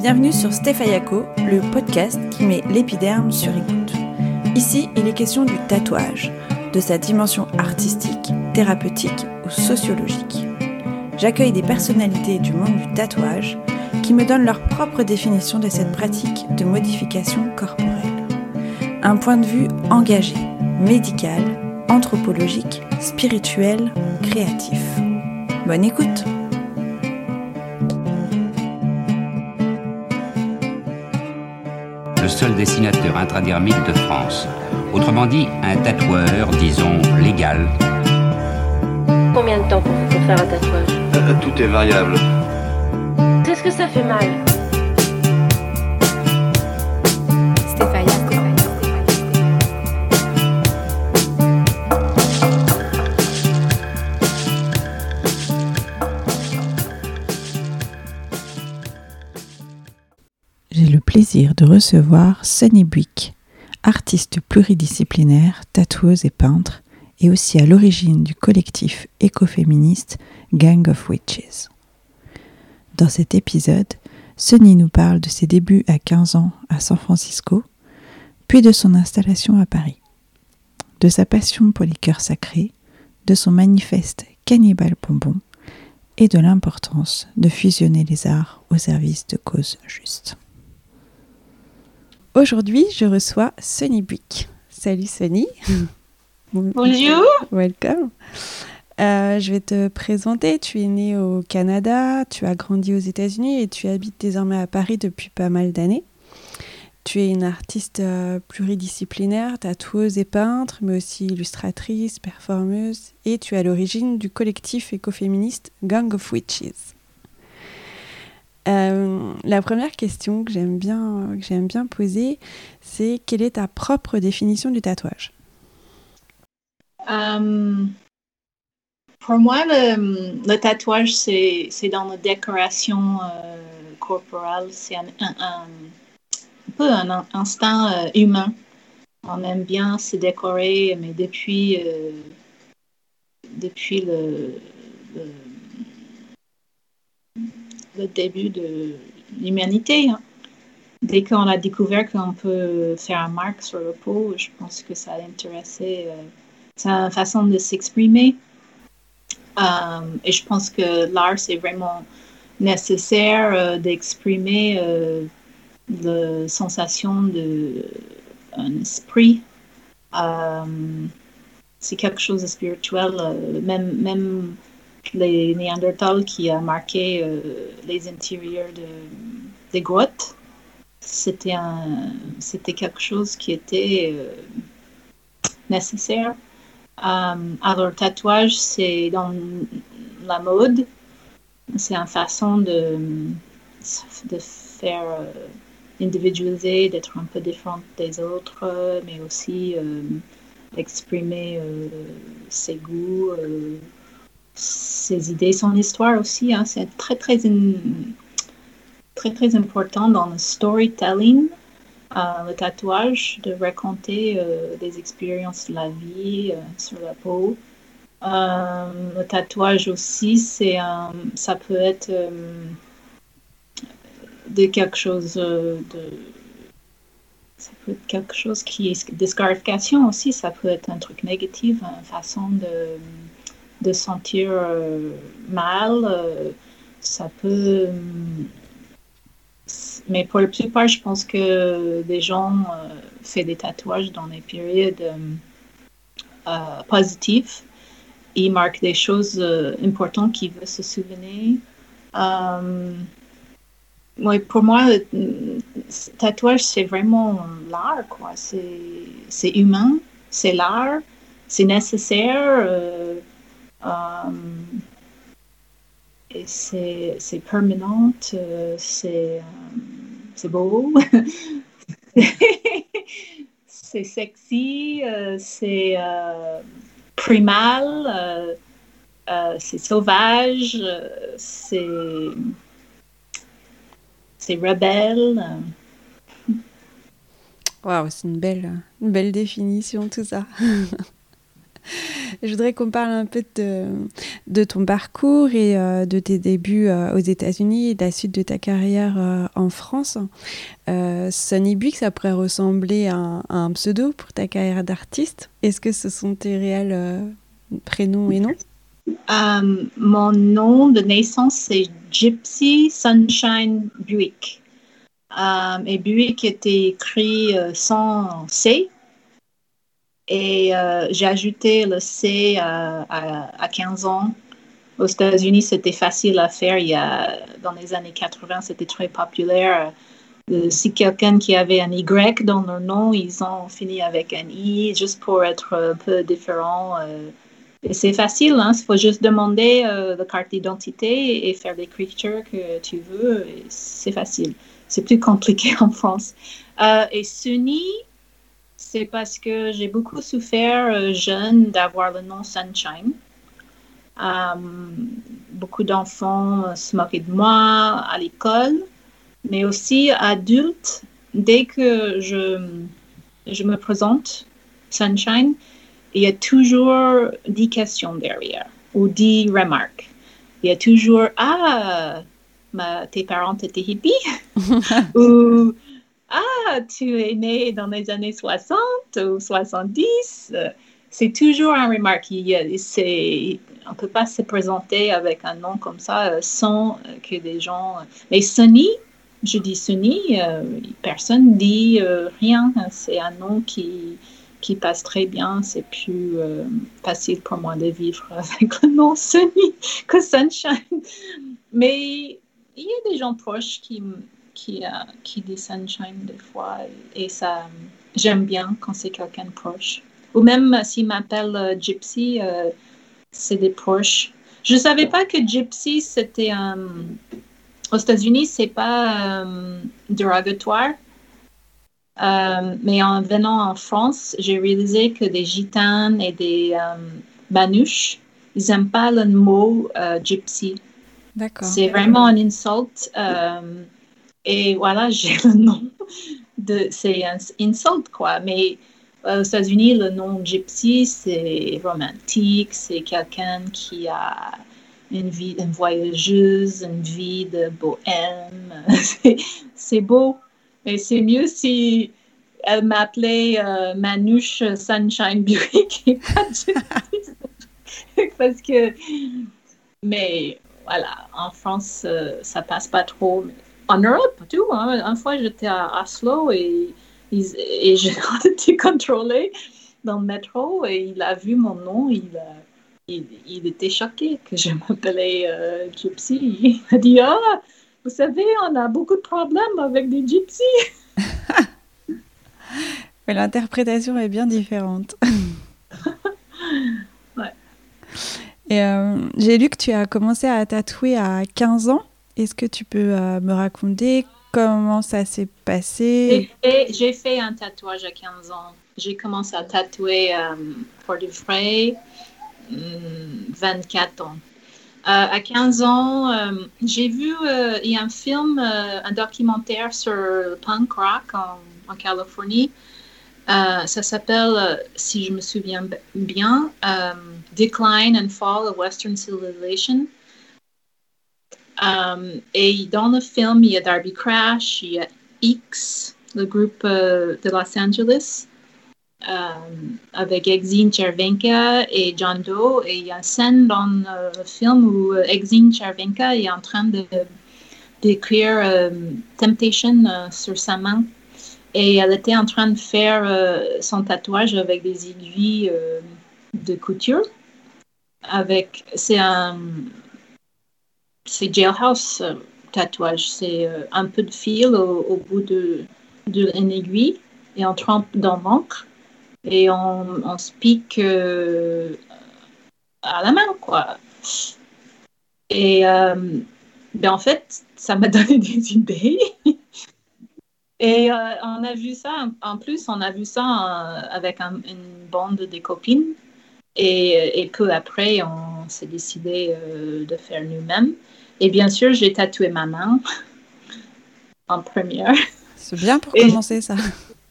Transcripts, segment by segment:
Bienvenue sur Stéphayako, le podcast qui met l'épiderme sur écoute. Ici, il est question du tatouage, de sa dimension artistique, thérapeutique ou sociologique. J'accueille des personnalités du monde du tatouage qui me donnent leur propre définition de cette pratique de modification corporelle. Un point de vue engagé, médical, anthropologique, spirituel, créatif. Bonne écoute seul dessinateur intradermite de France. Autrement dit, un tatoueur, disons, légal. Combien de temps pour, faire un tatouage? Euh, Tout est variable. Qu'est-ce que ça fait mal? Recevoir Sunny Buick, artiste pluridisciplinaire, tatoueuse et peintre, et aussi à l'origine du collectif écoféministe Gang of Witches. Dans cet épisode, Sunny nous parle de ses débuts à 15 ans à San Francisco, puis de son installation à Paris, de sa passion pour les cœurs sacrés, de son manifeste Cannibal Bonbon et de l'importance de fusionner les arts au service de causes justes. Aujourd'hui, je reçois Sunny Buick. Salut Sunny. Bonjour. Welcome. Euh, je vais te présenter. Tu es née au Canada, tu as grandi aux États-Unis et tu habites désormais à Paris depuis pas mal d'années. Tu es une artiste euh, pluridisciplinaire, tatoueuse et peintre, mais aussi illustratrice, performeuse, et tu es à l'origine du collectif écoféministe Gang of Witches. Euh, la première question que j'aime bien, que j'aime bien poser, c'est quelle est ta propre définition du tatouage? Euh, pour moi, le, tatouage, c'est dans la décoration euh, corporelle. C'est un, peu un in- instinct euh, humain. On aime bien se décorer, mais depuis, depuis le, le début de l'humanité, hein. dès qu'on a découvert qu'on peut faire un marque sur le peau, je pense que ça a intéressé. euh, c'est une façon de s'exprimer. Euh, et je pense que l'art, c'est vraiment nécessaire euh, d'exprimer euh, la sensation d'un esprit. Euh, c'est quelque chose de spirituel. même, même les Néandertals qui a marqué euh, les intérieurs de, des grottes, c'était un- c'était quelque chose qui était euh, nécessaire. Euh, alors, tatouage, c'est dans la mode. C'est une façon de, de faire individualiser, d'être un peu différente des autres, mais aussi euh, exprimer ses goûts, ses idées, son histoire aussi. hein. C'est très, très, très, très important dans le storytelling euh, le tatouage, de raconter euh, des expériences de la vie euh, sur la peau. Le tatouage aussi, c'est ça peut être de quelque chose de ça peut être quelque chose qui est des scarifications aussi, ça peut être un truc négatif, une façon de, de sentir euh, mal, euh, ça peut mais pour la plupart, je pense que des gens euh, font des tatouages dans des périodes positives. Ils marquent des choses importantes qu'ils veulent se souvenir. Ouais, pour moi, tatouage, c'est vraiment l'art, quoi. C'est humain, c'est l'art, c'est nécessaire. Et c'est permanent, c'est beau, c'est sexy, euh, c'est euh, primal, euh, c'est sauvage, c'est c'est rebelle. Waouh, c'est une belle, une belle définition tout ça. Je voudrais qu'on parle un peu de, ton parcours et euh, de tes débuts euh, aux États-Unis et de la suite de ta carrière euh, en France. Sonny Buick, ça pourrait ressembler à un, pseudo pour ta carrière d'artiste. Est-ce que ce sont tes réels prénoms et noms? Mon nom de naissance, c'est Gypsy Sunshine Buick. et Buick était écrit sans C et euh, j'ai ajouté le C à, à, 15 ans. Aux États-Unis, c'était facile à faire. Il y a, dans les années 80, c'était très populaire. Euh, si quelqu'un qui avait un Y dans leur nom, ils ont fini avec un I, juste pour être un peu différent. Euh. et c'est facile, hein? il faut juste demander la carte d'identité et faire l'écriture que tu veux. C'est facile. C'est plus compliqué en France. et Sunny, c'est parce que j'ai beaucoup souffert euh, jeune d'avoir le nom Sunshine. Euh, beaucoup d'enfants euh, se moquaient de moi à l'école, mais aussi adultes. Dès que je, je me présente Sunshine, il y a toujours des questions derrière ou des remarques. Il y a toujours Ah, ma, tes parents étaient hippies ou ah, tu es né dans les années 60 ou 70. C'est toujours un remarque. on ne peut pas se présenter avec un nom comme ça euh, sans que des gens. Mais Sonny, je dis Sonny, euh, personne ne dit euh, rien. C'est un nom qui, qui passe très bien. C'est plus facile pour moi de vivre avec le nom Sonny que Sunshine. Mais il y a des gens proches qui qui, euh, qui dit sunshine des fois. Et ça, j'aime bien quand c'est quelqu'un de proche. Ou même s'il m'appelle euh, Gypsy, euh, c'est des proches. Je ne savais pas que Gypsy, c'était aux États-Unis, c'est pas dérogatoire. mais en venant en France, j'ai réalisé que des gitanes et des manouches, ils n'aiment pas le mot gypsy. D'accord. C'est vraiment un insulte. Et voilà, j'ai le nom de. C'est un insult, quoi. Mais aux États-Unis, le nom gypsy, c'est romantique, c'est quelqu'un qui a une vie, une voyageuse, une vie de bohème. c'est beau. Mais c'est mieux si elle m'appelait euh, Manouche Sunshine Buick et pas Parce que. Mais voilà, en France, euh, ça passe pas trop en Europe, tout. Hein. Une fois, j'étais à Oslo et, et j'ai été contrôlée dans le métro et il a vu mon nom. Il, il, était choqué que je m'appelais euh, Gypsy. Il a dit Ah, vous savez, on a beaucoup de problèmes avec des gypsies. Mais l'interprétation est bien différente. ouais. Et euh, j'ai lu que tu as commencé à tatouer à 15 ans. Est-ce que tu peux euh, me raconter comment ça s'est passé? J'ai fait, un tatouage à 15 ans. J'ai commencé à tatouer euh, pour du vrai 24 ans. Euh, à 15 ans, j'ai vu, un film, un documentaire sur le punk rock en, Californie. ça s'appelle, si je me souviens bien, Decline and Fall of Western Civilization. Et dans le film, il y a Darby Crash, il y a X, le groupe euh, de Los Angeles, um, avec Exine Chervenka et John Doe. Et il y a une scène dans le film où euh, Exine Chervenka est en train de d'écrire um, Temptation euh, sur sa main. Et elle était en train de faire son tatouage avec des aiguilles de couture. Avec, c'est un, c'est jailhouse euh, tatouage. C'est euh, un peu de fil au, bout de, de aiguille et on trempe dans l'encre et on, on se pique euh, à la main, quoi. Et ben en fait, ça m'a donné des idées. Et on a vu ça, en plus, on a vu ça avec une bande de copines. Et, et peu après, on s'est décidé de faire nous-mêmes. Et bien sûr, j'ai tatoué ma main en première. C'est bien pour commencer ça.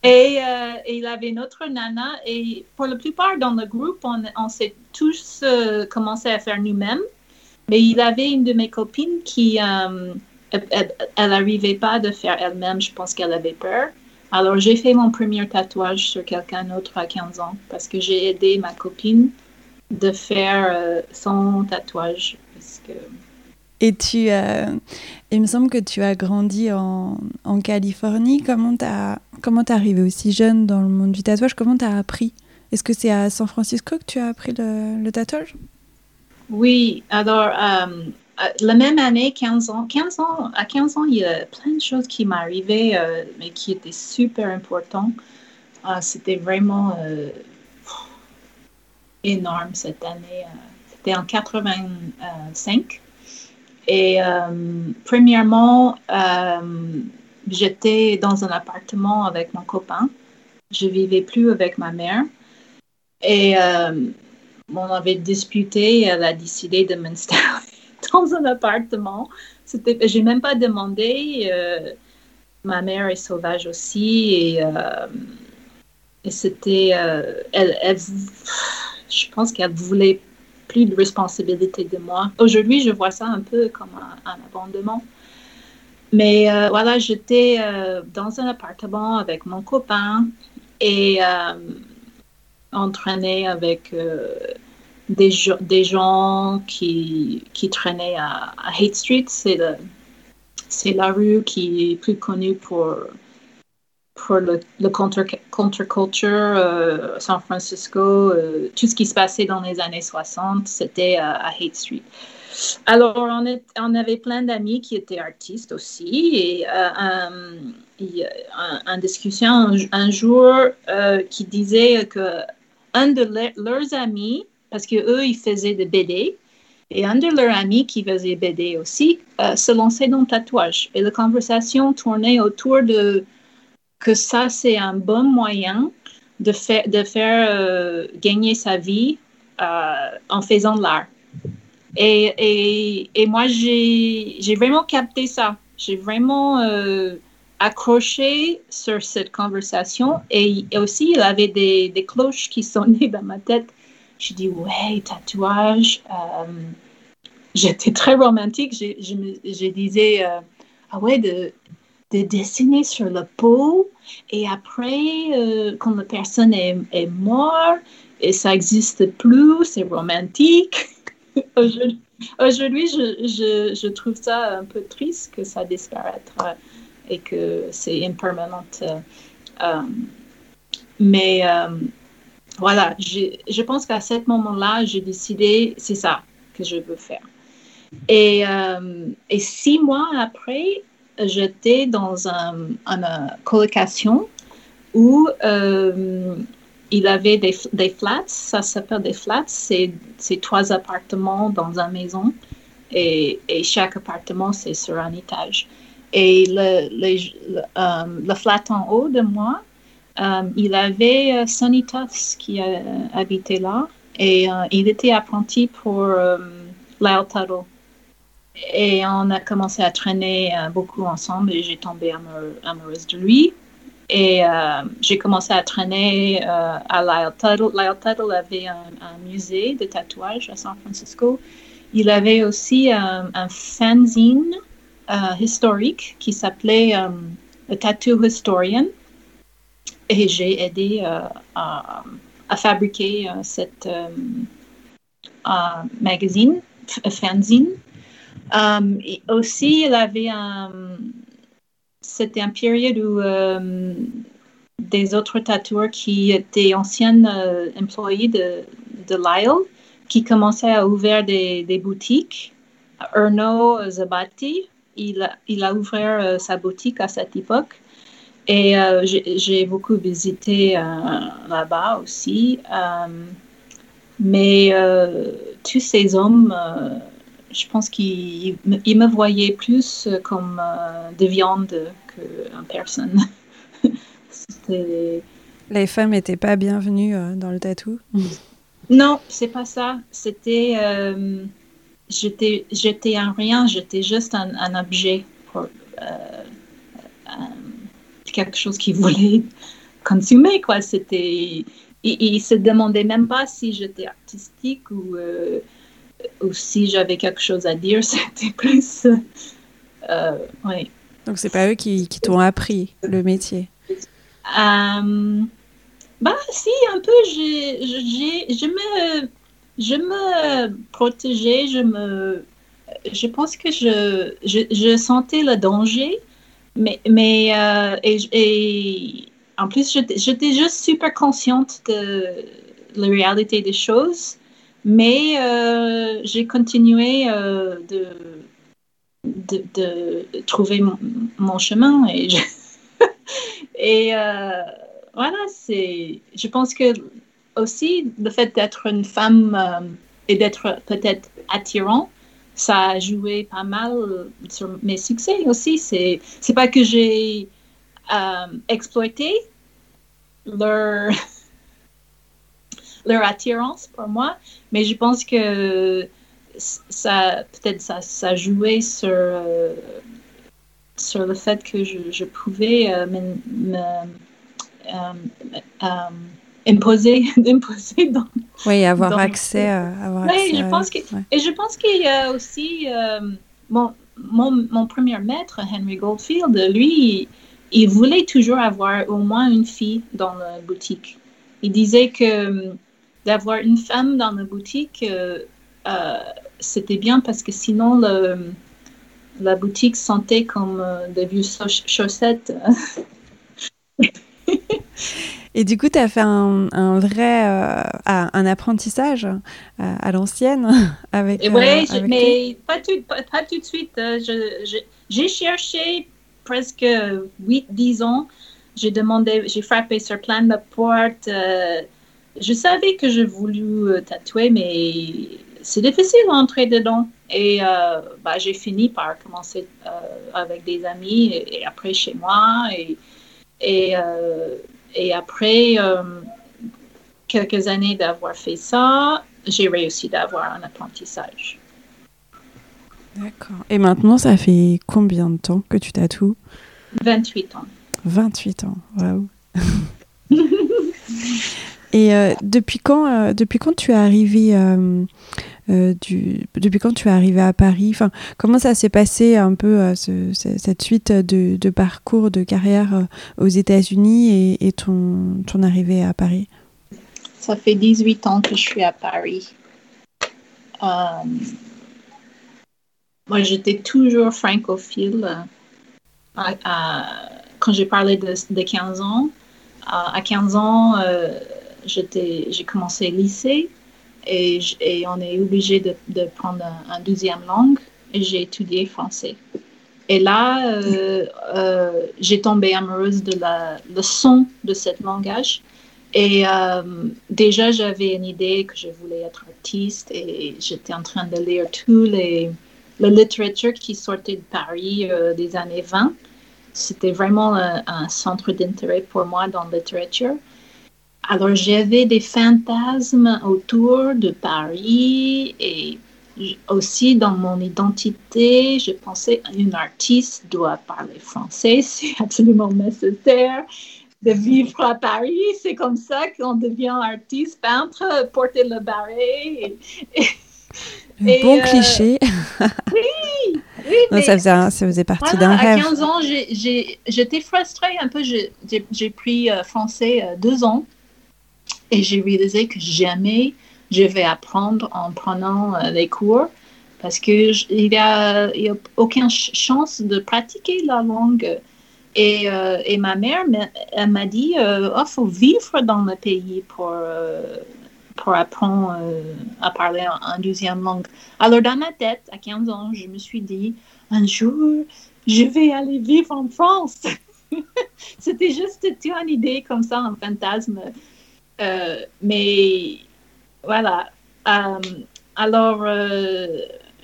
Et, euh, il avait une autre nana. Et pour la plupart dans le groupe, on, on s'est tous euh, commencé à faire nous-mêmes. Mais il avait une de mes copines qui, euh, elle n'arrivait pas de faire elle-même. Je pense qu'elle avait peur. Alors, j'ai fait mon premier tatouage sur quelqu'un d'autre à 15 ans parce que j'ai aidé ma copine de faire son tatouage. Parce que et tu, euh, il me semble que tu as grandi en, Californie. Comment t'as, comment t'es arrivé aussi jeune dans le monde du tatouage? Comment t'as appris? Est-ce que c'est à San Francisco que tu as appris le, tatouage? Oui, alors euh, la même année, 15 ans, 15 ans, à 15 ans, il y a plein de choses qui m'arrivaient, euh, mais qui étaient super importantes. Ah, c'était vraiment énorme cette année. C'était en 85. Et euh, premièrement, euh, j'étais dans un appartement avec mon copain. Je vivais plus avec ma mère. Et euh, on avait disputé. Elle a décidé de m'installer dans un appartement. C'était, j'ai même pas demandé. ma mère est sauvage aussi et, c'était, elle, je pense qu'elle voulait plus de responsabilité de moi. Aujourd'hui, je vois ça un peu comme un, abandonnement. Mais euh, voilà, j'étais euh, dans un appartement avec mon copain et euh, avec des, des gens qui, qui traînaient à Hate Street. C'est la rue qui est plus connue pour pour le, le contre-culture, euh, San Francisco, euh, tout ce qui se passait dans les années 60, c'était euh, à Hate Street. Alors, on, avait plein d'amis qui étaient artistes aussi, et un, discussion un, jour qui disait que un de leurs amis, parce qu'eux, ils faisaient des BD, et un de leurs amis qui faisait BD aussi, se lançait dans le tatouage. Et la conversation tournait autour de que ça, c'est un bon moyen de, faire de faire euh, gagner sa vie euh, en faisant de l'art. Et, et, et, moi, j'ai vraiment capté ça. J'ai vraiment euh, accroché sur cette conversation. Et, aussi, il avait des, des, cloches qui sonnaient dans ma tête. Je dis, ouais, tatouage. J'étais très romantique. Je, je, disais, ah ouais, de, de dessiner sur la peau et après, euh, quand la personne est, morte et ça n'existe plus, c'est romantique. Aujourd'hui, je, je, je, trouve ça un peu triste que ça disparaîtra et que c'est impermanent. Euh, mais euh, voilà, je pense qu'à ce moment-là, j'ai décidé, c'est ça que je veux faire. Et, et six mois après, j'étais dans une colocation où euh, il avait des, des, flats, ça s'appelle des flats, c'est trois appartements dans une maison et, et chaque appartement c'est sur un étage. Et le, le, euh, le, flat en haut de moi, euh, il avait Tufts qui habitait là et il était apprenti pour Tuttle. Et on a commencé à traîner euh, beaucoup ensemble et j'ai tombé amoureuse de lui. Et euh, j'ai commencé à traîner euh, à Lyle Tuttle. Lyle Tuttle avait un, musée de tatouage à San Francisco. Il avait aussi un, fanzine historique qui s'appelait le Tattoo Historian. Et j'ai aidé à, à, fabriquer cette magazine, fanzine. Um, aussi, il avait un. C'était un période où euh, des autres tatoueurs qui étaient anciens euh, employés de, de Lyle, qui commençaient à ouvrir des, des boutiques. Erno Zabati, il a, il a ouvert euh, sa boutique à cette époque. Et j'ai beaucoup visité là-bas aussi. mais tous ces hommes je pense qu'il me voyait plus comme euh, de viande qu'une personne. Les femmes n'étaient pas bienvenues euh, dans le tatou Non, c'est pas ça. C'était. Euh, j'étais, un rien, j'étais juste un, objet pour quelque chose qui voulait consumé, quoi. C'était, il, ne se demandait même pas si j'étais artistique ou, ou si j'avais quelque chose à dire. C'était plus, oui. Donc c'est pas eux qui, qui t'ont appris le métier? bah si, un peu. J'ai, je me, je me protégeais, je me, je pense que je, je, sentais le danger, mais, mais euh, et, en plus, j'étais juste super consciente de la réalité des choses, mais euh, j'ai continué euh, de, de, trouver mon, chemin et, et voilà, c'est, je pense que aussi le fait d'être une femme et d'être peut-être attirant, ça a joué pas mal sur mes succès aussi. C'est, c'est pas que j'ai euh, exploité leur, leur attirance pour moi, mais je pense que ça, peut-être ça, ça jouait sur, euh, sur le fait que je, je pouvais euh, me, imposer, imposer dans. Oui, avoir accès. Euh, avoir oui, je pense que, et je pense qu'il y a aussi euh, mon, mon, mon, premier maître, Henry Goldfield, lui, il, voulait toujours avoir au moins une fille dans la boutique. Il disait que euh, d'avoir une femme dans la boutique, c'était bien parce que sinon le, la boutique sentait comme des vieux chaussettes. Et du coup, tu as fait un, un vrai euh, un apprentissage euh, à, l'ancienne avec. Euh, oui, mais pas tout, pas, tout de suite. J'ai cherché presque 8-10 ans. J'ai demandé, j'ai frappé sur plein de portes. Je savais que je voulais tatouer, mais c'est difficile d'entrer dedans. Et bah, j'ai fini par commencer avec des amis et, après chez moi. Et, et et après euh, quelques années d'avoir fait ça, j'ai réussi d'avoir un apprentissage. D'accord. Et maintenant, ça fait combien de temps que tu tatoues? 28 ans. 28 ans, waouh. Et euh, depuis, quand, euh, depuis quand tu es arrivé euh, depuis quand tu es arrivé à Paris? Enfin, Comment ça s'est passé un peu cette suite de, parcours, de carrière aux États-Unis et, ton, ton arrivée à Paris? Ça fait 18 ans que je suis à Paris. moi, j'étais toujours francophile. quand j'ai parlé de, de, 15 ans, à 15 ans, j'ai commencé lycée et, on est obligé de, prendre un, deuxième langue et j'ai étudié français. Et là, euh, euh, j'ai tombé amoureuse de le son de ce langage. Et euh, déjà, j'avais une idée que je voulais être artiste et j'étais en train de lire tous les la littérature qui sortait de Paris des années 20. C'était vraiment un, un centre d'intérêt pour moi dans la littérature. Alors j'avais des fantasmes autour de Paris et aussi dans mon identité, je pensais qu'une artiste doit parler français, c'est absolument nécessaire de vivre à Paris. C'est comme ça qu'on devient artiste, peintre, porter le barret. Et, bon euh, cliché. oui, oui ça, faisait, ça, faisait, partie d'un rêve. À 15 ans, j'étais frustrée un peu. J'ai pris euh, français euh, deux ans. Et j'ai réalisé que jamais je vais apprendre en prenant euh, les cours parce qu'il n'y a, a, aucune chance de pratiquer la langue. Et, euh, et ma mère m'a dit euh, oh, faut vivre dans le pays pour, pour apprendre à parler en, deuxième langue. Alors, dans ma tête, à 15 ans, je me suis dit un jour, je vais aller vivre en France. C'était juste une idée comme ça, un fantasme. Euh, mais voilà. Euh, alors, euh,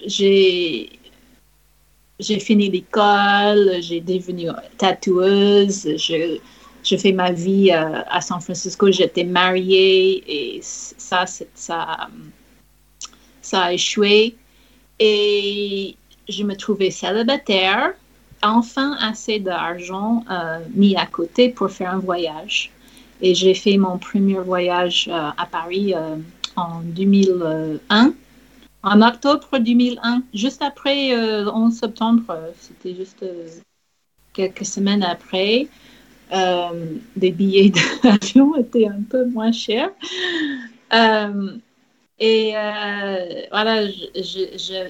j'ai fini l'école, j'ai devenu tatoueuse, je, je fais ma vie à San Francisco, j'étais mariée et ça, ça a échoué. Et je me trouvais célibataire, enfin assez d'argent mis à côté pour faire un voyage. Et j'ai fait mon premier voyage à Paris en 2001 en octobre 2001, juste après le euh, 11 septembre, c'était juste euh, quelques semaines après, euh, des billets d'avion étaient un peu moins chers. et voilà,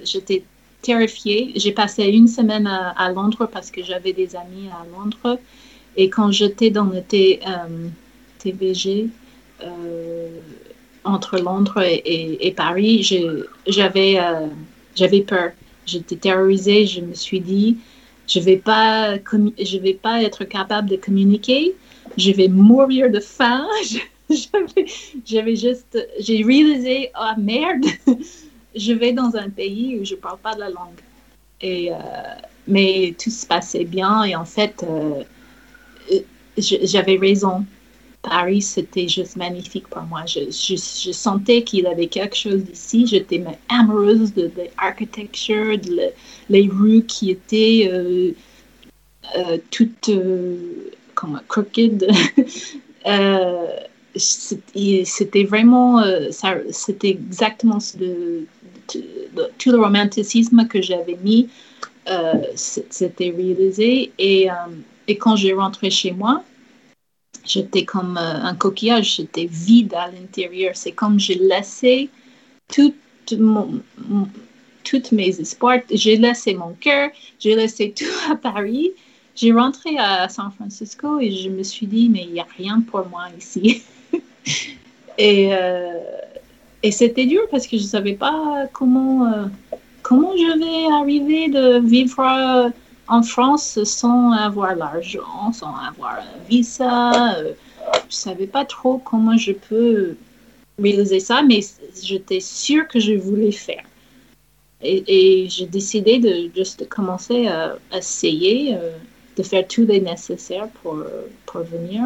j'étais terrifiée. J'ai passé une semaine à, Londres parce que j'avais des amis à Londres. Et quand j'étais dans le TVG, entre Londres et, Paris, j'avais euh, j'avais peur. J'étais terrorisée. Je me suis dit, je vais vais pas être capable de communiquer. Je vais mourir de faim. J'avais juste, j'ai réalisé, oh merde, je vais dans un pays où je parle pas de la langue. Et euh, mais tout se passait bien et en fait, euh, j'avais raison. Paris, c'était juste magnifique pour moi. Je, je, sentais qu'il avait quelque chose ici. J'étais amoureuse de, l'architecture, de, les rues qui étaient euh, euh, toutes euh, crooked. c'était vraiment, c'était exactement tout le romanticisme que j'avais mis, c'était réalisé. Et, et quand j'ai rentré chez moi, j'étais comme euh, un coquillage, j'étais vide à l'intérieur. C'est comme j'ai laissé toutes mes espoirs, j'ai laissé mon cœur, j'ai laissé tout à Paris. J'ai rentré à San Francisco et je me suis dit, mais il n'y a rien pour moi ici. et, euh, et c'était dur parce que je ne savais pas comment, euh, comment je vais arriver de vivre en France sans avoir l'argent, sans avoir un visa. Euh, je ne savais pas trop comment je peux réaliser ça, mais j'étais sûre que je voulais faire. Et, j'ai décidé de juste commencer à, essayer euh, de faire tout le nécessaire pour, pour venir.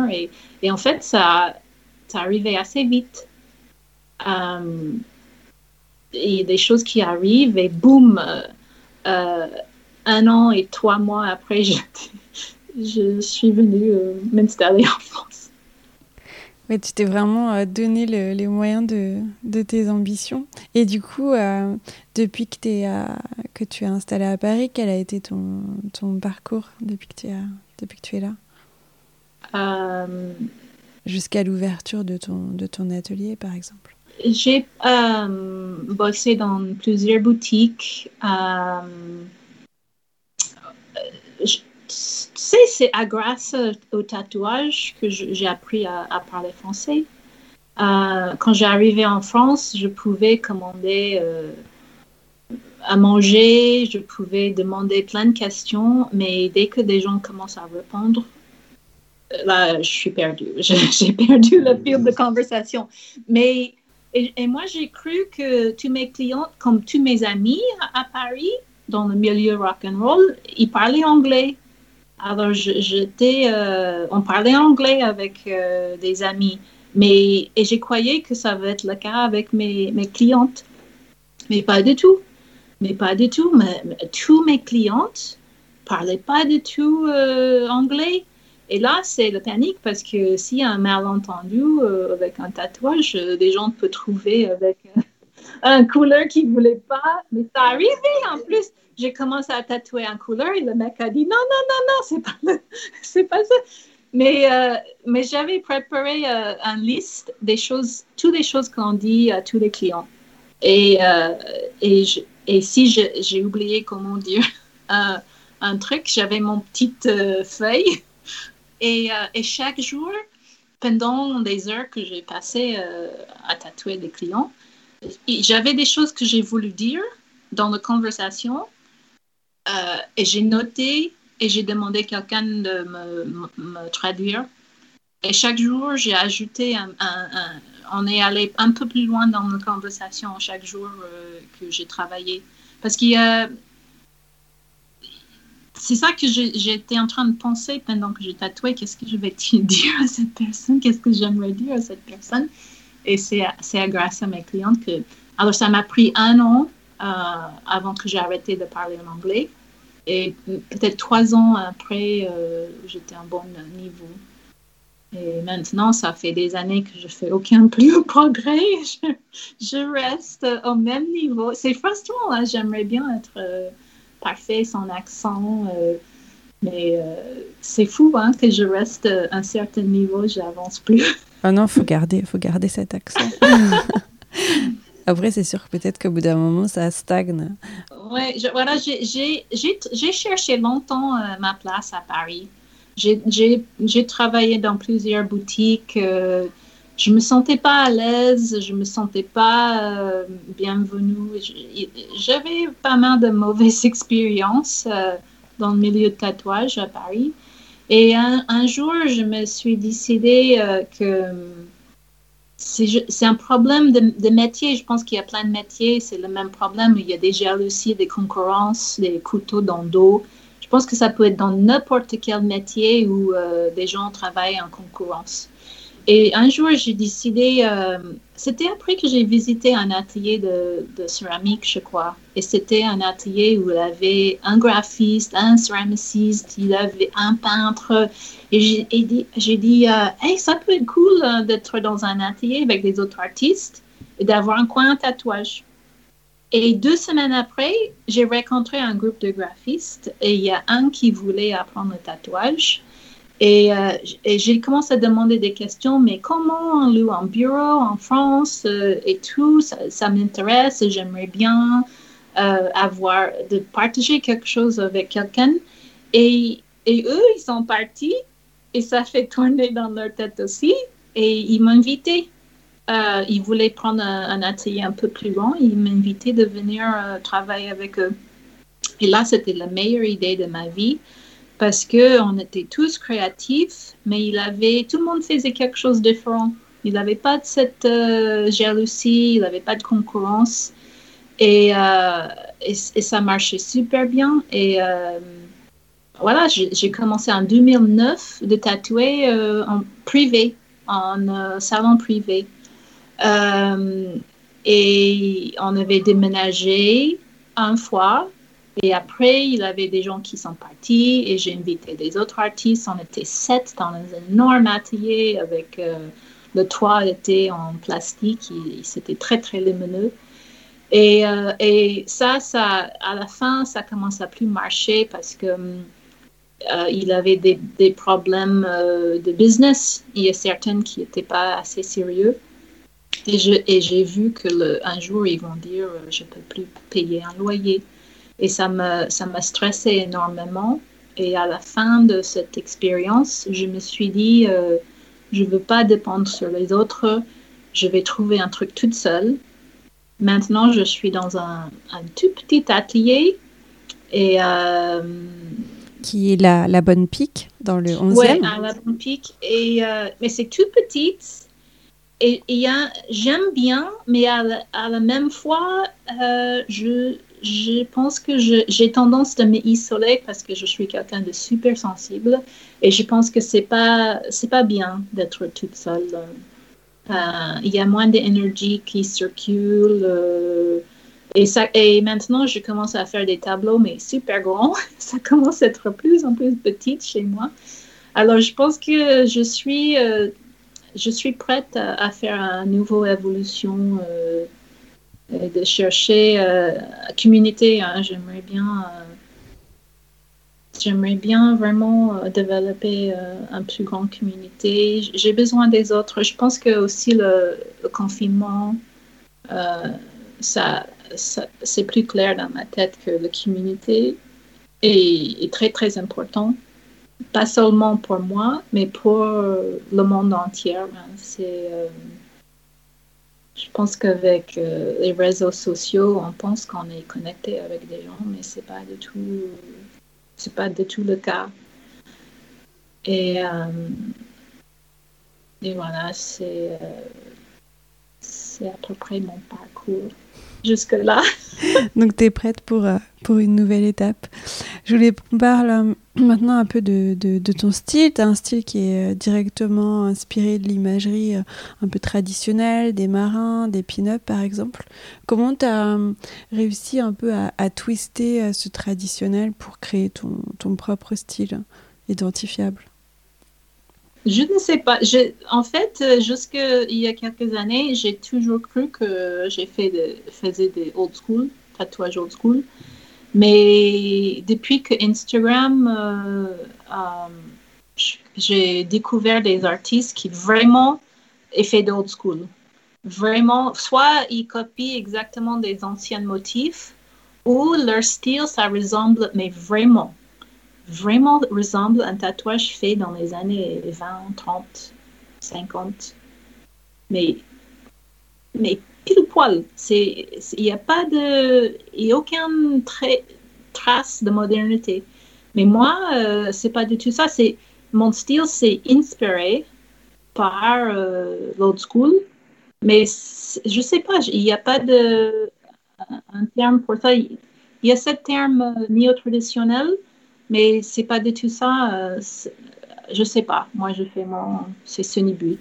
Et, en fait, ça, ça arrivait assez vite. Euh, il y a des choses qui arrivent et boum, un an et trois mois après, je, je suis venue euh, m'installer en France. Ouais, tu t'es vraiment euh, donné les moyens de, de, tes ambitions. Et du coup, euh, depuis que, es, que tu es installé à Paris, quel a été ton, ton parcours depuis que, tu es, depuis que tu es là? Jusqu'à l'ouverture de ton, de ton atelier, par exemple J'ai bossé dans plusieurs boutiques tu c'est grâce au tatouage que j'ai appris à, parler français. Euh, quand arrivé en France, je pouvais commander euh, à manger, je pouvais demander plein de questions, mais dès que des gens commencent à répondre, là, je suis perdue. J'ai perdu le fil de conversation. Mais, et, moi, j'ai cru que tous mes clients, comme tous mes amis à Paris, dans le milieu rock and roll, ils parlaient anglais. Alors, j'étais, euh, on parlait anglais avec euh, des amis, mais et j'ai croyais que ça va être le cas avec mes, mes clientes, mais pas du tout. Mais pas du tout. Mais, tous mes clientes parlaient pas du tout euh, anglais. Et là, c'est la panique parce que s'il y a un malentendu avec un tatouage, des gens peuvent trouver avec un couleur qu'ils ne voulaient pas. Mais ça arrivait en plus. J'ai commencé à tatouer un couleur et le mec a dit non, non, non, non, c'est pas, pas ça. Mais, euh, mais j'avais préparé euh, une liste des choses, toutes les choses qu'on dit à tous les clients. Et, euh, et, si j'ai oublié comment dire un truc, j'avais mon petite feuille. Et, et, chaque jour, pendant des heures que j'ai passées à tatouer des clients, j'avais des choses que j'ai voulu dire dans la conversation euh, et j'ai noté et j'ai demandé à quelqu'un de me, traduire. Et chaque jour, j'ai ajouté un, On est allé un peu plus loin dans la conversation chaque jour euh, que j'ai travaillé. Parce qu'il y a. C'est ça que j'étais en train de penser pendant que j'ai tatoué. Qu'est-ce que je vais dire à cette personne? Qu'est-ce que j'aimerais dire à cette personne? Et c'est grâce à mes clientes que. Alors, ça m'a pris un an euh, avant que j'ai arrêté de parler en anglais. Et peut-être trois ans après, euh, j'étais à un bon niveau. Et maintenant, ça fait des années que je fais aucun plus progrès. Je, reste au même niveau. C'est frustrant, hein. j'aimerais bien être euh, parfait sans accent. Euh, mais c'est fou hein, que je reste à un certain niveau, j'avance plus. Ah non, faut garder, faut garder cet accent. Après, c'est sûr que peut-être qu'au bout d'un moment, ça stagne. Ouais, voilà, j'ai cherché longtemps ma place à Paris. J'ai travaillé dans plusieurs boutiques. Euh, je me sentais pas à l'aise, je me sentais pas euh, bienvenue. J'avais pas mal de mauvaises expériences euh, dans le milieu de tatouage à Paris. Et un, jour, je me suis décidé que c'est un problème de, de, métier. Je pense qu'il y a plein de métiers. C'est le même problème. Il y a des jalousies, des concurrences, des couteaux dans le dos. Je pense que ça peut être dans n'importe quel métier où euh, des gens travaillent en concurrence. Et un jour, j'ai décidé, euh, c'était après que j'ai visité un atelier de, céramique, je crois. Et c'était un atelier où il y avait un graphiste, un céramiciste, il y avait un peintre. Et j'ai dit, euh, hey, ça peut être cool d'être dans un atelier avec des autres artistes et d'avoir un coin tatouage. Et deux semaines après, j'ai rencontré un groupe de graphistes et il y a un qui voulait apprendre le tatouage. Et, euh, j'ai commencé à demander des questions, mais comment on loue un bureau en France euh, et tout, ça, m'intéresse, j'aimerais bien euh, avoir, de partager quelque chose avec quelqu'un. Et, et eux, ils sont partis et ça fait tourner dans leur tête aussi. Et ils m'ont invité euh, il voulait prendre un, atelier un peu plus grand. Il m'invitait de venir travailler avec eux. Et là, c'était la meilleure idée de ma vie parce que on était tous créatifs, mais il avait, tout le monde faisait quelque chose de différent. Il n'avait pas de cette euh, jalousie, il n'avait pas de concurrence. Et, et, ça marchait super bien. Et voilà, j'ai commencé en 2009 de tatouer en privé, en salon privé. Euh, et on avait déménagé une fois. Et après, il y avait des gens qui sont partis et j'ai invité des autres artistes. On était sept dans un énorme atelier avec euh, le toit était en plastique. C'était très, très lumineux. Et, euh, et, ça, ça, à la fin, ça commence à plus marcher parce que il avait des, des problèmes de business. Il y a certains qui n'étaient pas assez sérieux. Et j'ai vu que un jour, ils vont dire, euh, je ne peux plus payer un loyer. Et ça me, ça m'a stressé énormément. Et à la fin de cette expérience, je me suis dit, euh, je ne veux pas dépendre sur les autres. Je vais trouver un truc toute seule. Maintenant, je suis dans un, un tout petit atelier. Et, euh, qui est la, la bonne pique dans le 11e. Oui, la bonne pique. Et, mais c'est tout petit et, j'aime bien, mais à la, même fois, euh, je, je pense que j'ai tendance de m'isoler parce que je suis quelqu'un de super sensible et je pense que c'est pas pas bien d'être toute seule. Euh, il y a moins d'énergie qui circule euh, et ça et maintenant je commence à faire des tableaux mais super grands. ça commence à être plus en plus petite chez moi. Alors je pense que je suis je suis prête à, faire une nouvelle évolution, euh, de chercher euh, communauté. Hein. j'aimerais bien, euh, j'aimerais bien vraiment euh, développer une plus grande communauté. J'ai besoin des autres. Je pense que aussi le, confinement, ça, c'est plus clair dans ma tête que la communauté est, très très important pas seulement pour moi, mais pour le monde entier. Hein. C'est, je pense qu'avec euh, les réseaux sociaux, on pense qu'on est connecté avec des gens, mais c'est pas du tout, c'est pas du tout le cas. Et, euh, voilà, c'est, c'est à peu près mon parcours jusque-là. Donc, tu es prête pour, euh, pour une nouvelle étape. Je voulais qu'on parle euh, maintenant un peu de, de, ton style. Tu as un style qui est euh, directement inspiré de l'imagerie un peu traditionnelle, des marins, des pin-up par exemple. Comment tu as réussi un peu à, à twister ce traditionnel pour créer ton, ton propre style identifiable? Je ne sais pas. en fait, jusqu'il y a quelques années, j'ai toujours cru que j'ai fait de, faisais des old school, tatouages old school. Mais depuis que Instagram, euh, euh, j'ai découvert des artistes qui vraiment fait d'old school. Vraiment, soit ils copient exactement des anciens motifs, ou leur style, ça ressemble, mais vraiment, vraiment ressemble à un tatouage fait dans les années 20, 30, 50. Mais, mais pile poil. Il n'y a pas de. N'y a aucune trace de modernité. Mais moi, euh, c'est pas du tout ça. Mon style, c'est inspiré par euh, l'old school. Mais je sais pas, il n'y a pas de un terme pour ça. Il y a ce terme euh, néo-traditionnel, mais c'est pas du tout ça. Euh, je sais pas. Moi, je fais mon. C'est Sony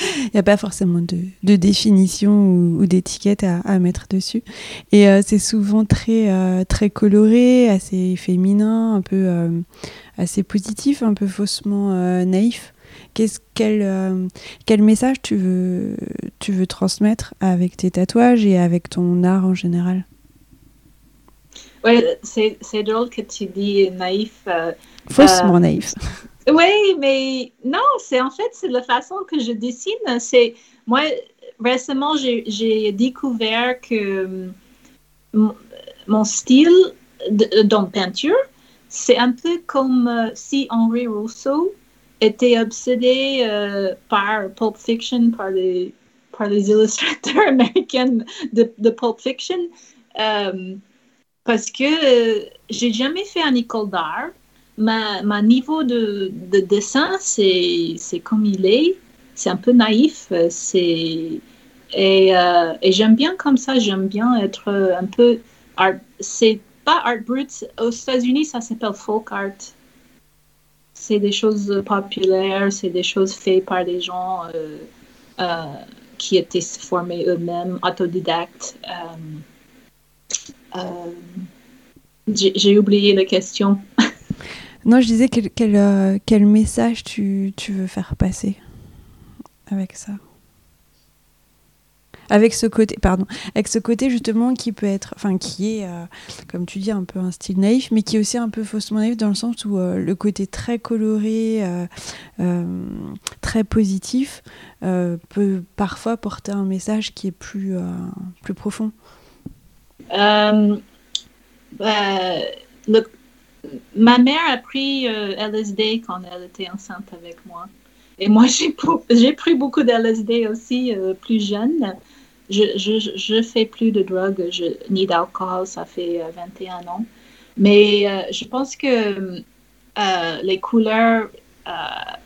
Il n'y a pas forcément de, de définition ou, d'étiquette à, mettre dessus. Et euh, c'est souvent très, très coloré, assez féminin, un peu assez positif, un peu faussement naïf. Quel, message tu veux transmettre avec tes tatouages et avec ton art en général? Oui, c'est, drôle que tu dis naïf. Euh, Faussement euh, naïf. Oui, mais non, c'est en fait, c'est la façon que je dessine. C'est, moi, récemment, j'ai, découvert que mon style de, dans peinture, c'est un peu comme euh, si Henri Rousseau était obsédé par Pulp Fiction, par les, par les illustrateurs américains de, de Pulp Fiction parce que euh, j'ai jamais fait un école d'art. Ma, ma, niveau de, de dessin, c'est, comme il est. C'est un peu naïf. C'est, et, euh, et j'aime bien comme ça. J'aime bien être un peu art. C'est pas art brut. Aux États-Unis, ça s'appelle folk art. C'est des choses populaires, c'est des choses faites par des gens euh, qui étaient formés eux-mêmes, autodidactes. Euh, j'ai oublié la question. non, je disais quel, euh, message tu, tu, veux faire passer avec ça avec ce côté pardon avec ce côté justement qui peut être enfin qui est euh, comme tu dis un peu un style naïf mais qui est aussi un peu faussement naïf dans le sens où le côté très coloré très positif peut parfois porter un message qui est plus plus profond euh, bah, ma mère a pris euh, LSD quand elle était enceinte avec moi. Et moi, j'ai pris beaucoup d'LSD aussi euh, plus jeune. Je, je, je, fais plus de drogue ni d'alcool, ça fait 21 ans. Mais je pense que les couleurs,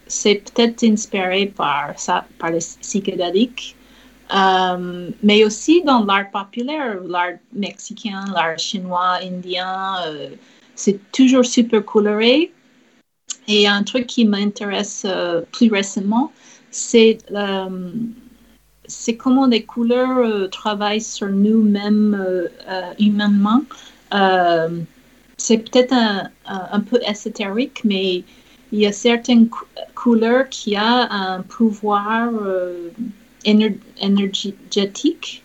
c'est peut-être inspiré par ça, par les psychédéliques. Euh, mais aussi dans l'art populaire, l'art mexicain, l'art chinois, indien, euh, c'est toujours super coloré. Et un truc qui m'intéresse euh, plus récemment, c'est comment les couleurs travaillent sur nous-mêmes humainement. c'est peut-être un, un, peu ésotérique, mais il y a certaines couleurs qui ont un pouvoir énergétique.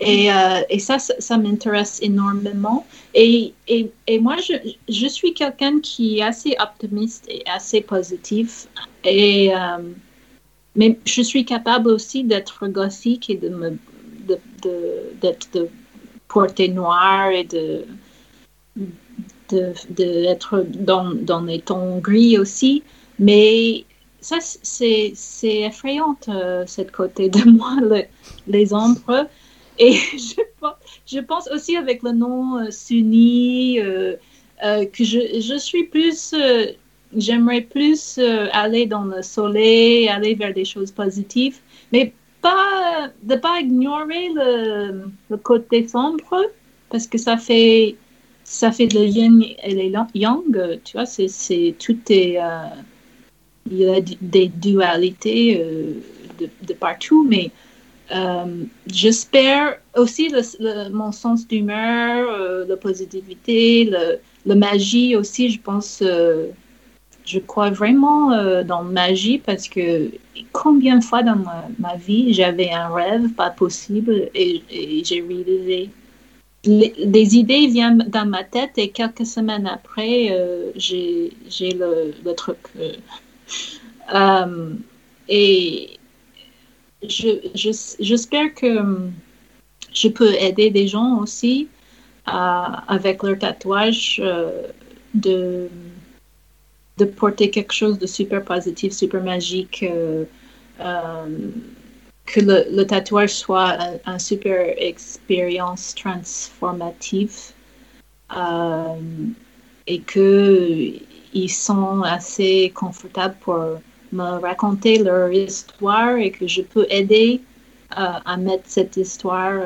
Et, euh, et, ça, ça, m'intéresse énormément. Et, et, et moi, je, je suis quelqu'un qui est assez optimiste et assez positif. Et, euh, mais je suis capable aussi d'être gothique et de me de, de, de porter noir et de d'être dans, dans les tons gris aussi. Mais ça, c'est effrayant, euh, cette côté de moi, les ombres. Et je, pense aussi avec le nom euh, Sunni, euh, que je, suis plus, j'aimerais plus aller dans le soleil, aller vers des choses positives, mais pas, de pas ignorer le, le côté sombre, parce que ça fait, ça fait le yin et le yang, tu vois, c'est, tout est il y a des dualités euh, de, partout, mais euh, j'espère aussi le, mon sens d'humeur, euh, la positivité, le, la magie aussi, je pense, je crois vraiment dans magie parce que combien de fois dans ma, vie j'avais un rêve pas possible et, j'ai réalisé. des idées viennent dans ma tête et quelques semaines après, j'ai le, le, truc. Euh, et j'espère je, que je peux aider des gens aussi avec leur tatouage de de porter quelque chose de super positif, super magique, euh, euh, que le, tatouage soit une super expérience transformative. Euh, et qu'ils sont assez confortables pour me raconter leur histoire et que je peux aider à mettre cette histoire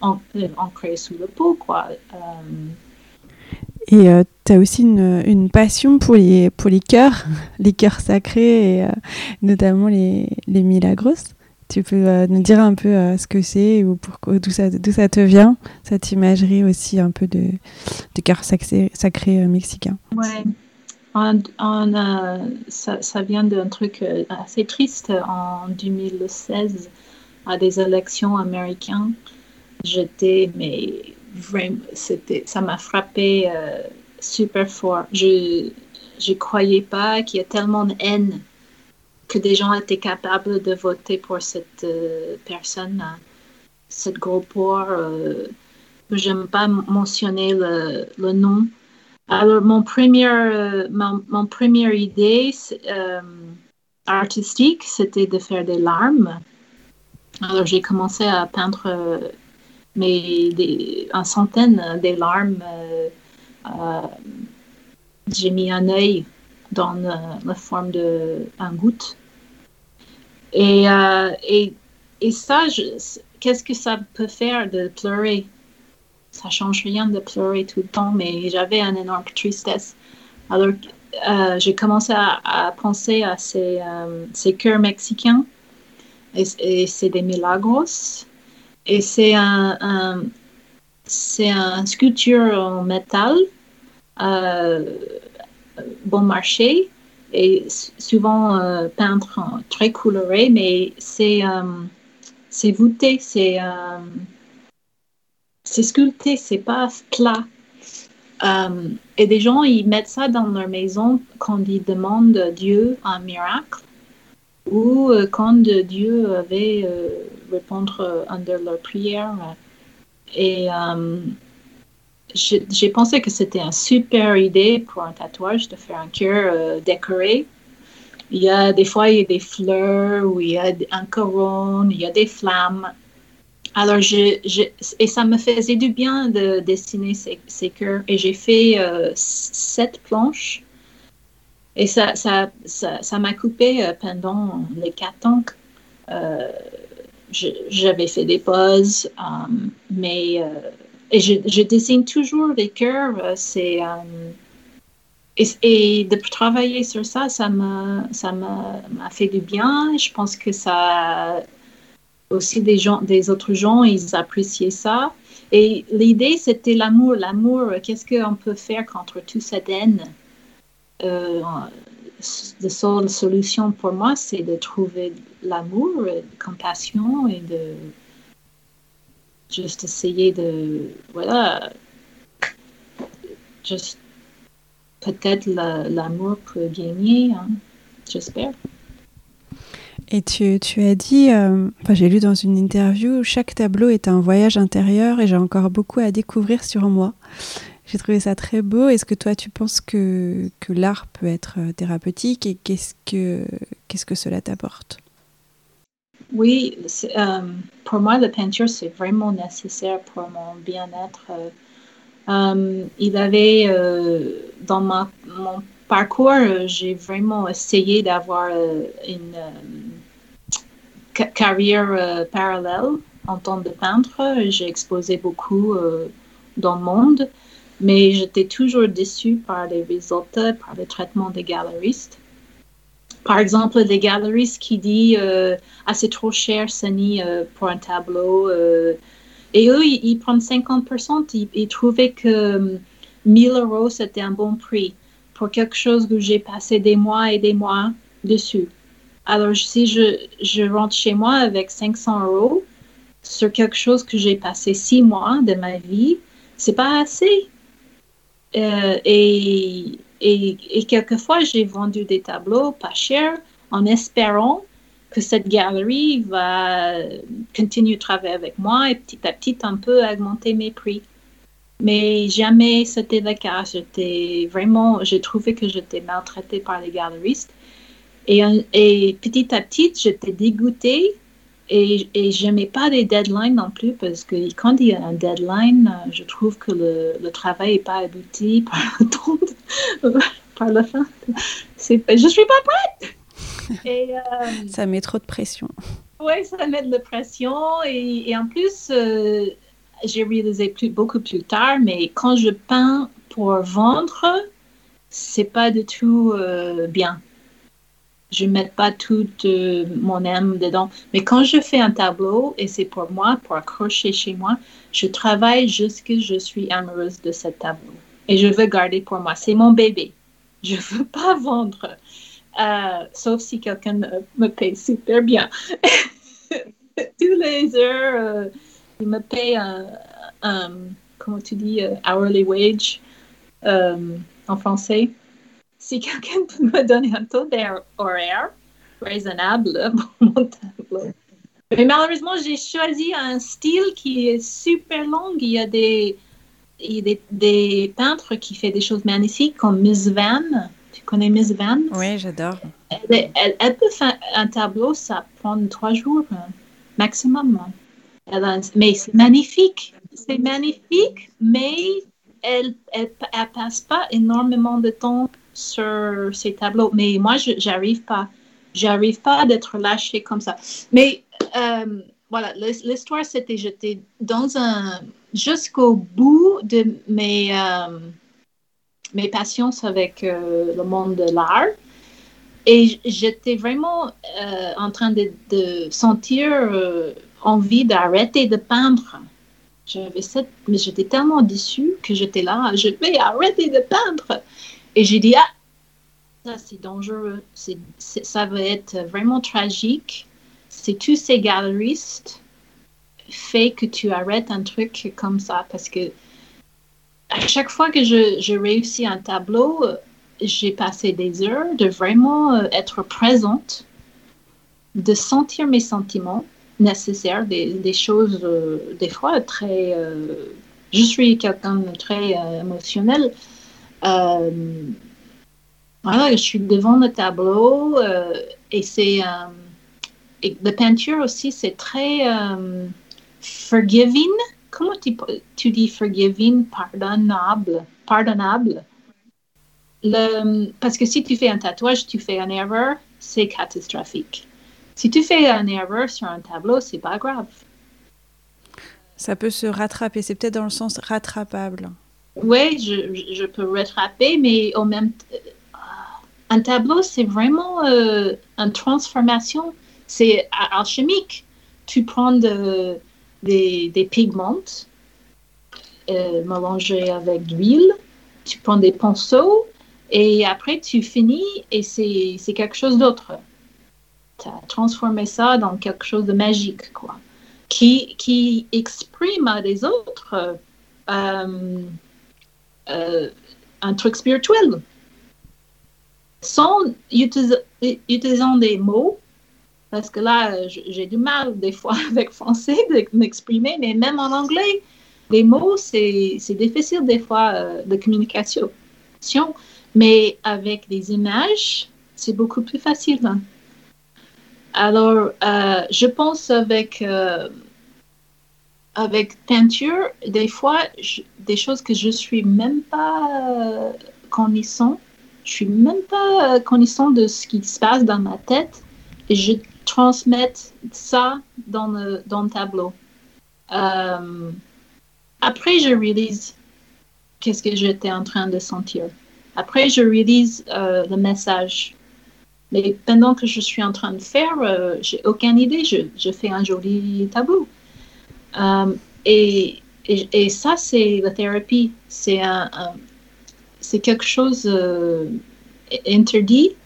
ancrée sous le pot, quoi. Et euh, tu as aussi une, une, passion pour les, pour les cœurs, les cœurs sacrés, et, euh, notamment les, les milagros. Tu peux euh, nous dire un peu ce que c'est ou d'où ça, ça te vient, cette imagerie aussi un peu de, de cœur sacré, sacré mexicain. Ouais. Ça, ça, vient d'un truc assez triste en 2016 à des élections américaines. J'étais mais c'était, ça m'a frappé euh, super fort. Je ne croyais pas qu'il y a tellement de haine que des gens étaient capables de voter pour cette euh, personne, hein. cette groupe. Euh, J'aime pas mentionner le, nom. Alors, mon premier, euh, mon, première idée artistique, c'était de faire des larmes. Alors, j'ai commencé à peindre mais des, en centaines des larmes. Euh, euh, j'ai mis un œil dans la forme d'un goutte. Et, euh, et, et ça, qu'est-ce que ça peut faire de pleurer? Ça change rien de pleurer tout le temps, mais j'avais une énorme tristesse. Alors, j'ai commencé à, penser à ces, ces cœurs mexicains et, c'est des milagros. Et c'est un, c'est une sculpture en métal euh, bon marché et souvent euh, peintre très coloré, mais c'est euh, c'est voûté, c'est c'est sculpté, c'est pas plat. et des gens, ils mettent ça dans leur maison quand ils demandent à Dieu un miracle ou quand Dieu avait répondre euh, under leur prière. Et euh, j'ai pensé que c'était une super idée pour un tatouage de faire un cœur euh, décoré. Il y a des fois il y a des fleurs, ou il y a un couronne, il y a des flammes. Alors, je, et ça me faisait du bien de dessiner ces, ces cœurs. Et j'ai fait sept planches. Et ça, ça, ça, m'a coupé pendant les quatre ans j'avais fait des pauses, um, mais euh, et je, dessine toujours des cœurs. Euh, c'est um, et, de travailler sur ça, ça m'a ça m'a fait du bien. Je pense que ça aussi des gens, des autres gens, ils appréciaient ça. Et l'idée, c'était l'amour. L'amour, qu'est-ce qu'on peut faire contre tout cette haine? Euh, la seule solution pour moi, c'est de trouver l'amour, la compassion et de juste essayer de, voilà, juste peut-être l'amour peut gagner, hein, j'espère. Et tu, as dit, euh, j'ai lu dans une interview, chaque tableau est un voyage intérieur et j'ai encore beaucoup à découvrir sur moi. J'ai trouvé ça très beau. Est-ce que toi, tu penses que, l'art peut être euh, thérapeutique et qu'est-ce que, que cela t'apporte? Oui, euh, pour moi, la peinture, c'est vraiment nécessaire pour mon bien-être. Il avait, dans mon parcours, j'ai vraiment essayé d'avoir une carrière parallèle en tant que peintre. J'ai exposé beaucoup dans le monde mais j'étais toujours déçue par les résultats, par le traitement des galeristes. Par exemple, les galeristes qui disent euh, ah, c'est trop cher, Sunny, euh, pour un tableau. Euh, et eux, ils, prennent 50%. Ils, ils, trouvaient que 1000 euros, c'était un bon prix. pour quelque chose que j'ai passé des mois et des mois dessus. Alors, si je, je rentre chez moi avec 500 euros sur quelque chose que j'ai passé six mois de ma vie, c'est pas assez. Euh, et, et, et, quelquefois, j'ai vendu des tableaux pas chers en espérant que cette galerie va continuer de travailler avec moi et petit à petit un peu augmenter mes prix. Mais jamais c'était le cas. J'étais vraiment, j'ai trouvé que j'étais maltraitée par les galeristes. Et, et petit à petit, j'étais dégoûtée et, et je n'aimais pas les deadlines non plus parce que quand il y a un deadline, je trouve que le, le travail n'est pas abouti par le temps, par la fin. je ne suis pas prête. Et, euh, ça met trop de pression. Oui, ça met de la pression. Et, et en plus, euh, j'ai réalisé plus, beaucoup plus tard, mais quand je peins pour vendre, c'est pas du tout euh, bien. Je ne mets pas tout euh, mon âme dedans. Mais quand je fais un tableau, et c'est pour moi, pour accrocher chez moi, je travaille jusqu'à ce que je suis amoureuse de ce tableau. Et je veux garder pour moi. C'est mon bébé. Je ne veux pas vendre. Euh, sauf si quelqu'un me paye super bien. Tous les heures il me paye un, comment tu dis, euh, hourly wage euh, en français? Si quelqu'un peut me donner un taux d'horaire raisonnable pour mon tableau. Mais malheureusement, j'ai choisi un style qui est super long. Il y a des, des, des, peintres qui font des choses magnifiques comme Miss Van. Tu connais Miss Van? Oui, j'adore. Elle, elle, peut faire un tableau, ça prend trois jours euh, maximum mais c'est magnifique. C'est magnifique, mais elle, elle, passe pas énormément de temps sur ses tableaux. Mais moi, j'arrive pas. J'arrive pas d'être lâchée comme ça. Mais euh, voilà, l'histoire, c'était j'étais dans un. jusqu'au bout de mes, euh, mes passions avec euh, le monde de l'art. Et j'étais vraiment en train de, de sentir envie d'arrêter de peindre. J'avais cette, mais j'étais tellement déçue que j'étais là, je vais arrêter de peindre. Et j'ai dit, ah, ça c'est dangereux, ça va être vraiment tragique. C'est tous ces galeristes fait que tu arrêtes un truc comme ça parce que à chaque fois que je, je réussis un tableau, j'ai passé des heures de vraiment euh, être présente, de sentir mes sentiments nécessaire, des, choses euh, des fois très... Euh, je suis quelqu'un de très émotionnel. Voilà, je suis devant le tableau et c'est... et la peinture aussi, c'est très forgiving. Comment tu, dis forgiving? Pardonnable. Pardonnable? Le, parce que si tu fais un tatouage, tu fais une erreur, c'est catastrophique. Si tu fais un erreur sur un tableau, c'est pas grave. Ça peut se rattraper, c'est peut-être dans le sens rattrapable. Oui, je, je, peux rattraper, mais au même euh, un tableau, c'est vraiment euh, une transformation. C'est alchimique. Tu prends de, des, des pigments euh, mélangés avec de l'huile, tu prends des pinceaux et après tu finis et c'est quelque chose d'autre transformer ça dans quelque chose de magique, quoi, qui, qui exprime à des autres euh, euh, un truc spirituel. Sans utilisant des mots, parce que là, j'ai du mal des fois avec français de m'exprimer, mais même en anglais, les mots, c'est difficile des fois euh, de communication. Mais avec des images, c'est beaucoup plus facile. Hein. Alors, euh, je pense avec, avec peinture, des fois, des choses que je suis même pas euh, connaissant, je suis même pas connaissant de ce qui se passe dans ma tête et je transmets ça dans le, dans le tableau. après, je réalise qu'est-ce que j'étais en train de sentir. Après, je réalise le message mais pendant que je suis en train de faire, euh, j'ai aucune idée. Je, je, fais un joli tableau. Euh, et, et, ça, c'est la thérapie. C'est un, quelque chose euh, interdit,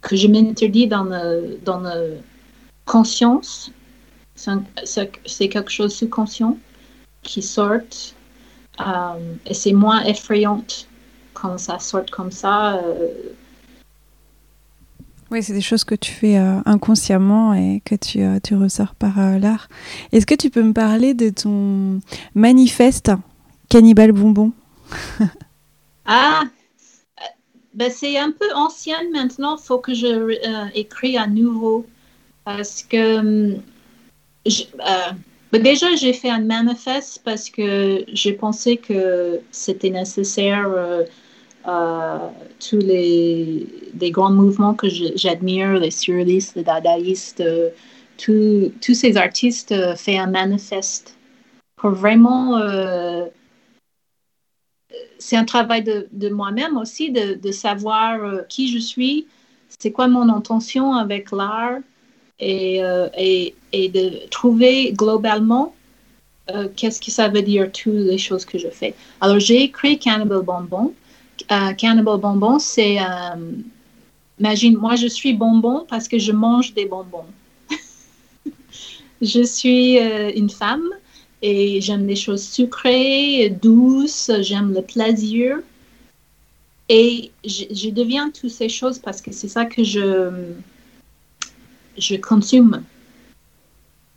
que je m'interdis dans la dans le conscience. C'est quelque chose sous-conscient qui sort euh, et c'est moins effrayant quand ça sort comme ça. Euh. Oui, c'est des choses que tu fais inconsciemment et que tu, tu ressors par l'art. Est-ce que tu peux me parler de ton manifeste Cannibal Bonbon? Ah, ben c'est un peu ancienne maintenant. Il faut que je euh, écris à nouveau parce que hum, euh, ben déjà j'ai fait un manifeste parce que j'ai pensé que c'était nécessaire. Euh, tous les, grands mouvements que j'admire, les surréalistes, les dadaïstes, tous ces artistes font un manifeste pour vraiment c'est un travail de, moi-même aussi, de, savoir euh, qui je suis, c'est quoi mon intention avec l'art et, euh, de trouver globalement euh, qu'est-ce que ça veut dire toutes les choses que je fais. Alors j'ai écrit Cannibal Bonbon. Cannibal Bonbon, c'est... imagine, moi je suis bonbon parce que je mange des bonbons. je suis une femme et j'aime les choses sucrées, douces, j'aime le plaisir. Et je, deviens toutes ces choses parce que c'est ça que je, je consomme.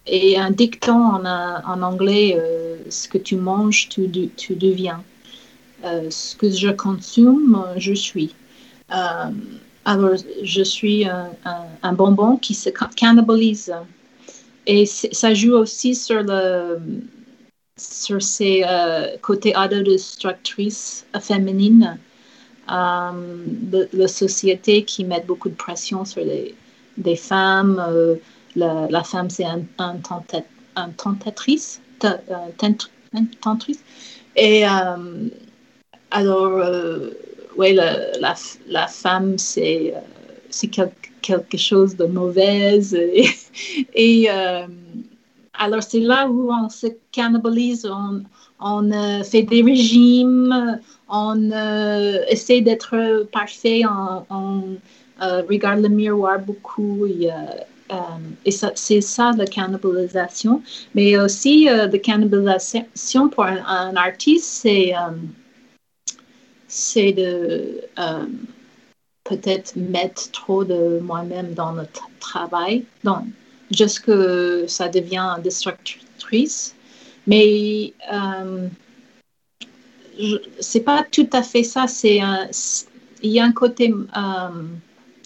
Et un dicton en, en anglais, euh, ce que tu manges, tu deviens. Euh, ce que je consomme, je suis. Euh, alors, je suis un, bonbon qui se cannibalise. Et ça joue aussi sur le sur ces euh, côtés autodestructrices féminines euh, de la société qui met beaucoup de pression sur les, des femmes. La, femme, c'est un, un, tentatrice. Et alors, oui, la, femme, c'est c'est quelque chose de mauvais et, euh, alors c'est là où on se cannibalise, on, on euh, fait des régimes, on euh, essaie d'être parfait, on, regarde le miroir beaucoup. Et, et c'est ça la cannibalisation. Mais aussi, la cannibalisation pour un artiste, c'est c'est de peut-être mettre trop de moi-même dans le travail, donc juste que ça devient destructrice. Mais euh, c'est pas tout à fait ça. C'est il y a un côté euh,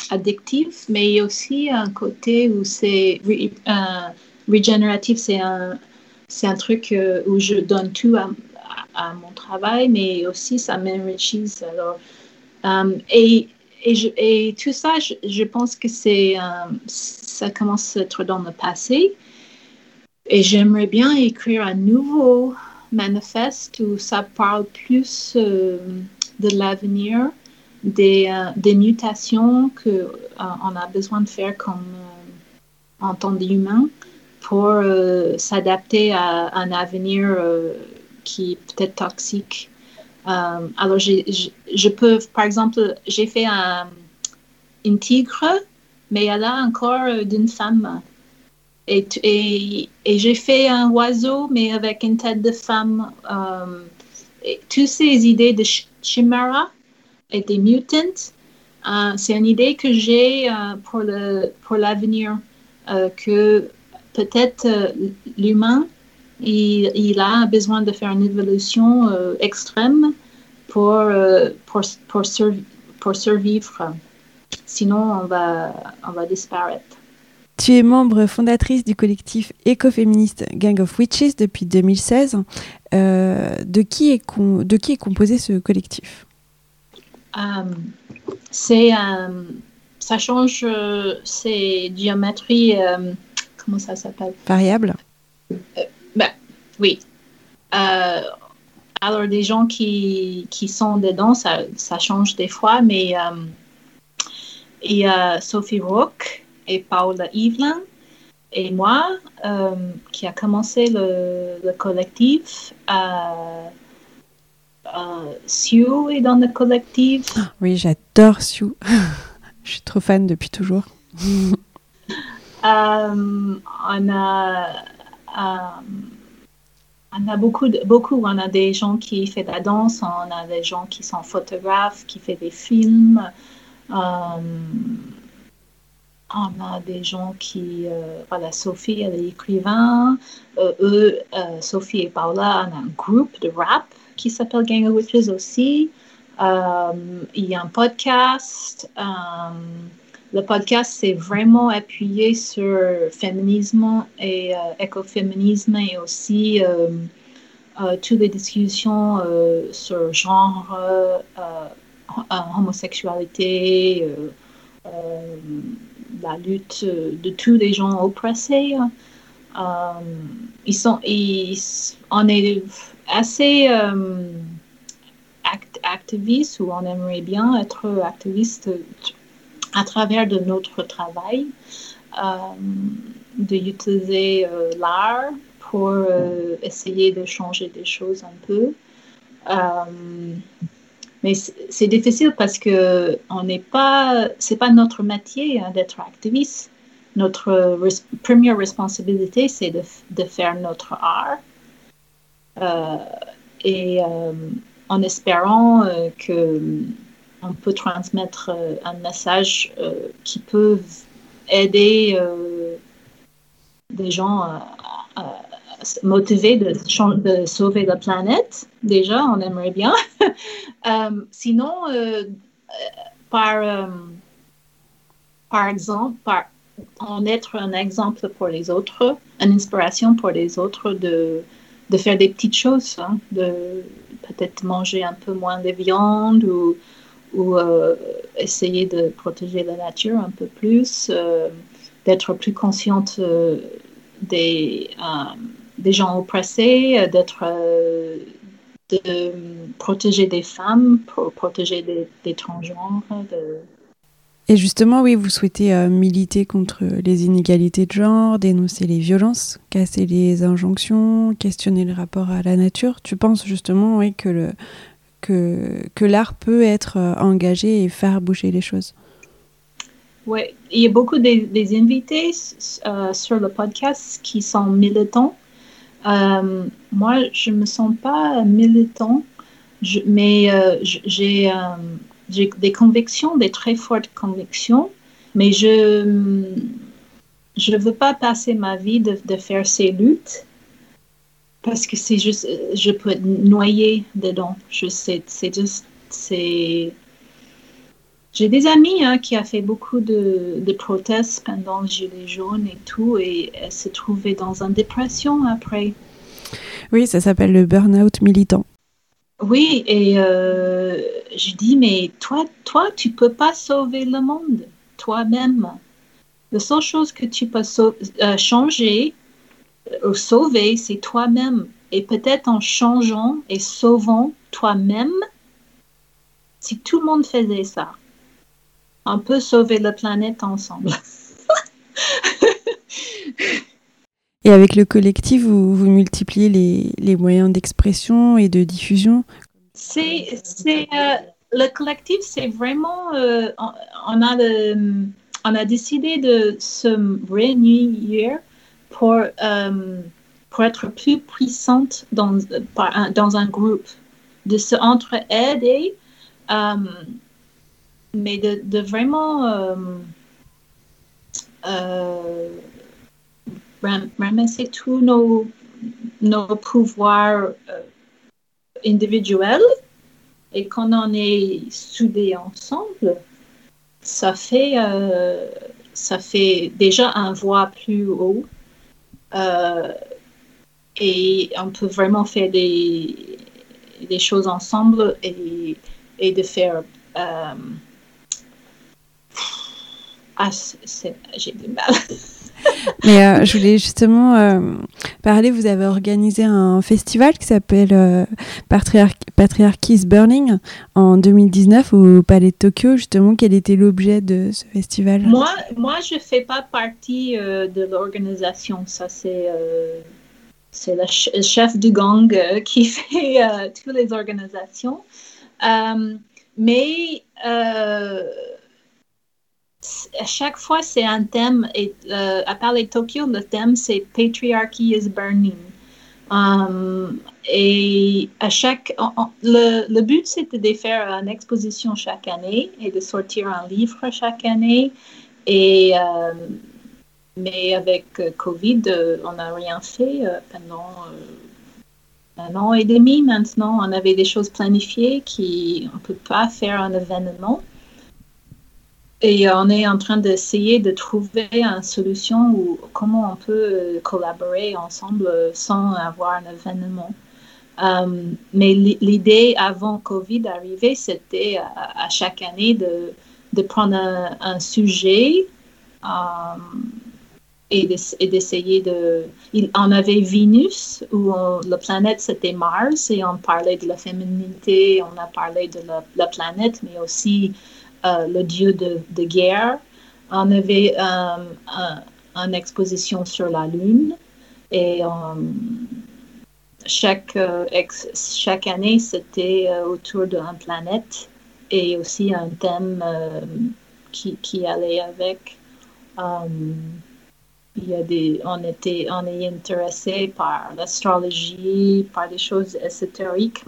addictif, mais il y a aussi un côté où c'est euh, régénératif. C'est un, c'est un truc euh, où je donne tout à, à, mon travail, mais aussi ça m'enrichit. Alors, et et, tout ça, je, pense que c'est, euh, ça commence à être dans le passé. Et j'aimerais bien écrire un nouveau manifeste où ça parle plus euh, de l'avenir, des, euh, des, mutations qu'on on a besoin de faire comme en tant d'humain pour s'adapter à un avenir qui est peut-être toxique euh, alors, je peux, par exemple, j'ai fait un, une tigre, mais elle a encore euh, d'une femme. Et, et, et j'ai fait un oiseau, mais avec une tête de femme. Euh, toutes ces idées de chimera et des mutants, c'est une idée que j'ai pour le pour l'avenir, que peut-être l'humain il, a besoin de faire une évolution euh, extrême pour, euh, pour, pour, pour, survivre. Sinon, on va, on va disparaître. Tu es membre fondatrice du collectif écoféministe Gang of Witches depuis 2016. Euh, de, qui est de qui est composé ce collectif? C'est ça change, c'est géométrie, comment ça s'appelle? Variable oui. Euh, alors, des gens qui, qui, sont dedans, ça, ça change des fois, mais euh, il y a Sophie Rook et Paula Evelyn et moi euh, qui a commencé le, le collectif Sue est dans le collectif. Oui, j'adore Sue. Je suis trop fan depuis toujours. On a, on a beaucoup, beaucoup. On a des gens qui font de la danse, on a des gens qui sont photographes, qui font des films. Euh, on a des gens qui, voilà, Sophie, elle est écrivain. eux, Sophie et Paula, on a un groupe de rap qui s'appelle Gang of Witches aussi. il y a un podcast. Le podcast, c'est vraiment appuyé sur féminisme et euh, écoféminisme et aussi euh, euh, toutes les discussions sur genre, homosexualité, la lutte de tous les gens oppressés. ils sont, on est assez activiste ou on aimerait bien être activiste à travers de notre travail, euh, d'utiliser euh, l'art pour euh, essayer de changer des choses un peu. mais c'est difficile parce que on n'est pas, c'est pas notre métier hein, d'être activiste. Notre première responsabilité, c'est de, de, faire notre art. et en espérant que on peut transmettre euh, un message euh, qui peut aider euh, des gens à, motiver de, de, sauver la planète. Déjà, on aimerait bien. sinon, par, par exemple, en être un exemple pour les autres, une inspiration pour les autres de, de faire des petites choses, hein, de peut-être manger un peu moins de viande ou ou euh, essayer de protéger la nature un peu plus, euh, d'être plus consciente euh, des, des gens oppressés, d'être de protéger des femmes, pour protéger des, des transgenres. Et justement, oui, vous souhaitez militer contre les inégalités de genre, dénoncer les violences, casser les injonctions, questionner le rapport à la nature. Tu penses justement, oui, que le, que, l'art peut être euh, engagé et faire bouger les choses. Oui, il y a beaucoup des, invités euh, sur le podcast qui sont militants. Euh, moi, je ne me sens pas militant, mais j'ai des convictions, des très fortes convictions, mais je ne veux pas passer ma vie de, de faire ces luttes parce que c'est juste, je peux être noyée dedans. Je sais, c'est juste, c'est. J'ai des amis hein, qui ont fait beaucoup de, de, protestes pendant le Gilet jaune et tout, et elles se trouvaient dans une dépression après. Oui, ça s'appelle le burn-out militant. Oui, et euh, je dis, mais toi, toi, tu peux pas sauver le monde toi-même. La seule chose que tu peux euh, changer, sauver, c'est toi-même. Et peut-être en changeant et sauvant toi-même, si tout le monde faisait ça, on peut sauver la planète ensemble. et avec le collectif, vous, vous multipliez les, les moyens d'expression et de diffusion C'est, euh, le collectif, c'est vraiment, euh, on, a on a décidé de se réunir pour, euh, pour être plus puissante dans, dans un groupe, de se entre-aider, euh, mais de, de vraiment euh, ramasser tous nos, nos pouvoirs individuels et qu'on en est soudés ensemble, ça fait, ça fait déjà un voix plus haut. euh, et on peut vraiment faire des, choses ensemble et, et de faire. Euh, ah, j'ai du mal. Mais euh, je voulais justement euh, parler, vous avez organisé un festival qui s'appelle euh, Patriarchy's Burning en 2019 au Palais de Tokyo. Justement, quel était l'objet de ce festival? Moi, moi je ne fais pas partie de l'organisation. Ça, c'est c'est le, chef du gang qui fait toutes les organisations. mais à chaque fois, c'est un thème. Et, à part les Tokyo, le thème, c'est Patriarchy is Burning. Um, et à chaque, le, but c'était de faire une exposition chaque année et de sortir un livre chaque année. Et euh, mais avec euh, Covid, euh, on n'a rien fait pendant un an et demi maintenant. On avait des choses planifiées qui on peut pas faire un événement. Et on est en train d'essayer de trouver une solution où comment on peut collaborer ensemble sans avoir un événement. Euh, mais l'idée avant Covid d'arriver, c'était à, chaque année de, de prendre un, sujet euh, et d'essayer de, Il en avait Vénus, où la planète c'était Mars, et on parlait de la féminité, on a parlé de la, planète, mais aussi euh, le dieu de, de, guerre. On avait une exposition sur la Lune. Et chaque, euh, chaque année, c'était euh, autour d'une planète et aussi un thème euh, qui, qui, allait avec. il y a des, on, était, on est intéressé par l'astrologie, par des choses ésotériques,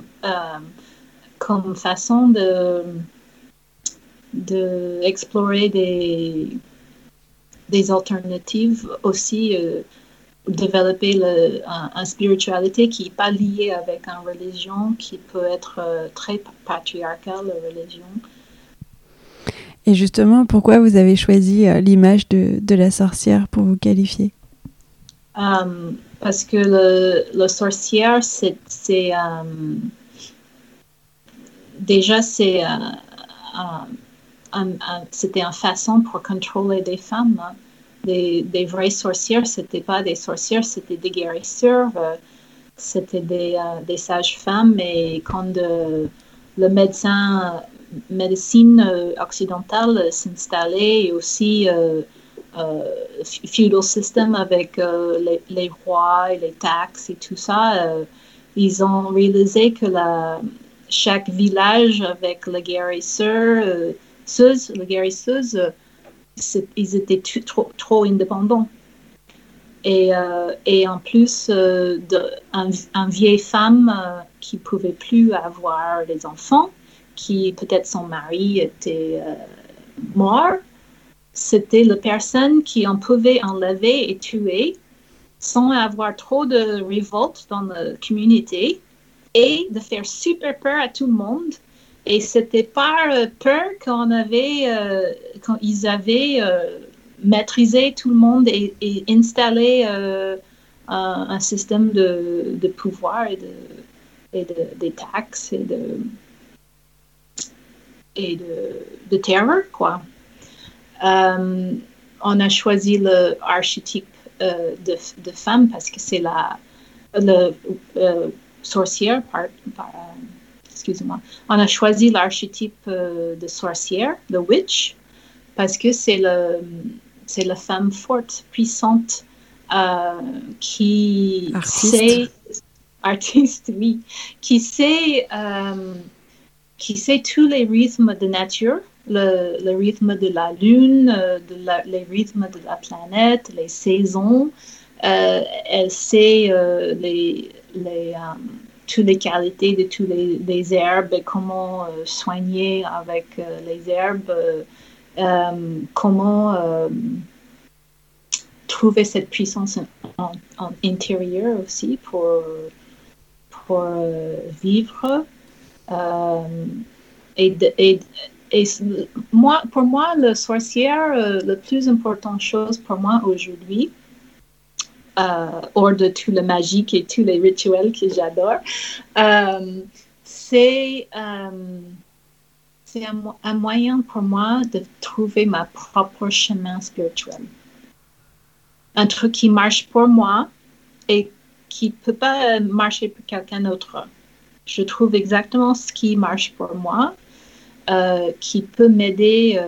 comme façon de, de explorer des, des alternatives aussi développer le, un, spiritualité qui n'est pas liée avec une religion qui peut être euh, très patriarcale, la religion. Et justement, pourquoi vous avez choisi euh, l'image de, de, la sorcière pour vous qualifier? Um, Parce que le, le sorcière, c'est um, déjà c'est c'était une façon pour contrôler des femmes. Hein des, vraies sorcières, c'était pas des sorcières, c'était des guérisseurs, euh, c'était des, euh, sages-femmes. Et quand euh, le médecin, médecine occidentale s'installait, et aussi feudal system avec les, rois et les taxes et tout ça, ils ont réalisé que chaque village avec le guérisseur, le guérisseuse, ils étaient trop, trop indépendants. Et, euh, et, en plus, euh, un, vieille femme euh, qui pouvait plus avoir des enfants, qui peut-être son mari était mort, c'était la personne qui en pouvait enlever et tuer sans avoir trop de révolte dans la communauté et de faire super peur à tout le monde et c'était par euh, peur qu'on avait, euh, quand ils avaient euh, maîtrisé tout le monde et, installé un, système de, de, pouvoir et, et de, des taxes et de, et de, de terreur, quoi. on a choisi l'archétype de, de femme parce que c'est la le, sorcière par, par on a choisi l'archétype euh, de sorcière, de witch, parce que c'est le, c'est la femme forte, puissante, euh, qui sait, artiste, oui, qui sait, euh, qui sait tous les rythmes de nature, le, le rythme de la lune, de les rythmes de la planète, les saisons. elle sait les, les toutes les qualités de toutes les, herbes et comment euh, soigner avec euh, les herbes, euh, comment trouver cette puissance en, intérieure aussi pour, pour vivre. et, et, et, moi, pour moi, le sorcière, la plus importante chose pour moi aujourd'hui, euh, hors de tout le magique et tous les rituels que j'adore, euh, c'est euh, c'est un, moyen pour moi de trouver ma propre chemin spirituel. Un truc qui marche pour moi et qui ne peut pas marcher pour quelqu'un d'autre. Je trouve exactement ce qui marche pour moi, qui peut m'aider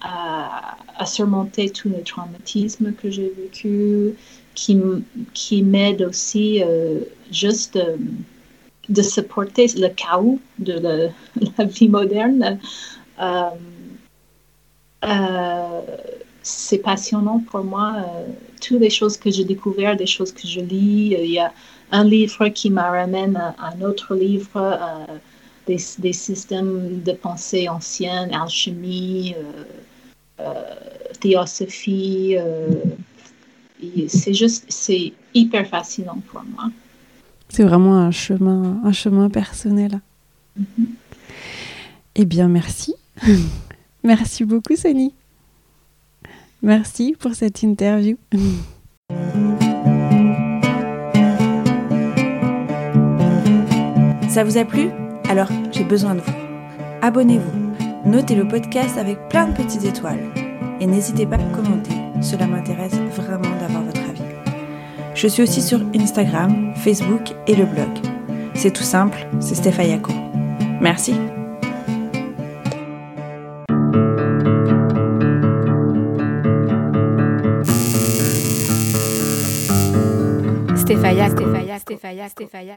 à, surmonter tous les traumatismes que j'ai vécus, qui, qui m'aide aussi juste de supporter le chaos de la, vie moderne. c'est passionnant pour moi. toutes les choses que j'ai découvertes, des choses que je lis. Il y a un livre qui me ramène à un autre livre des, systèmes de pensée anciens, alchimie, euh, euh, théosophie. Euh, c'est juste, c'est hyper fascinant pour moi. C'est vraiment un chemin, un chemin personnel. Mm-hmm. Eh bien, merci. merci beaucoup, Sonny. Merci pour cette interview. Ça vous a plu? Alors, j'ai besoin de vous. Abonnez-vous, notez le podcast avec plein de petites étoiles et n'hésitez pas à commenter, cela m'intéresse vraiment d'avoir votre avis. Je suis aussi sur Instagram, Facebook et le blog. C'est tout simple, c'est Stéphayako. Merci. Stéphaya, Stéphaya, Stéphaya, Stéphaya.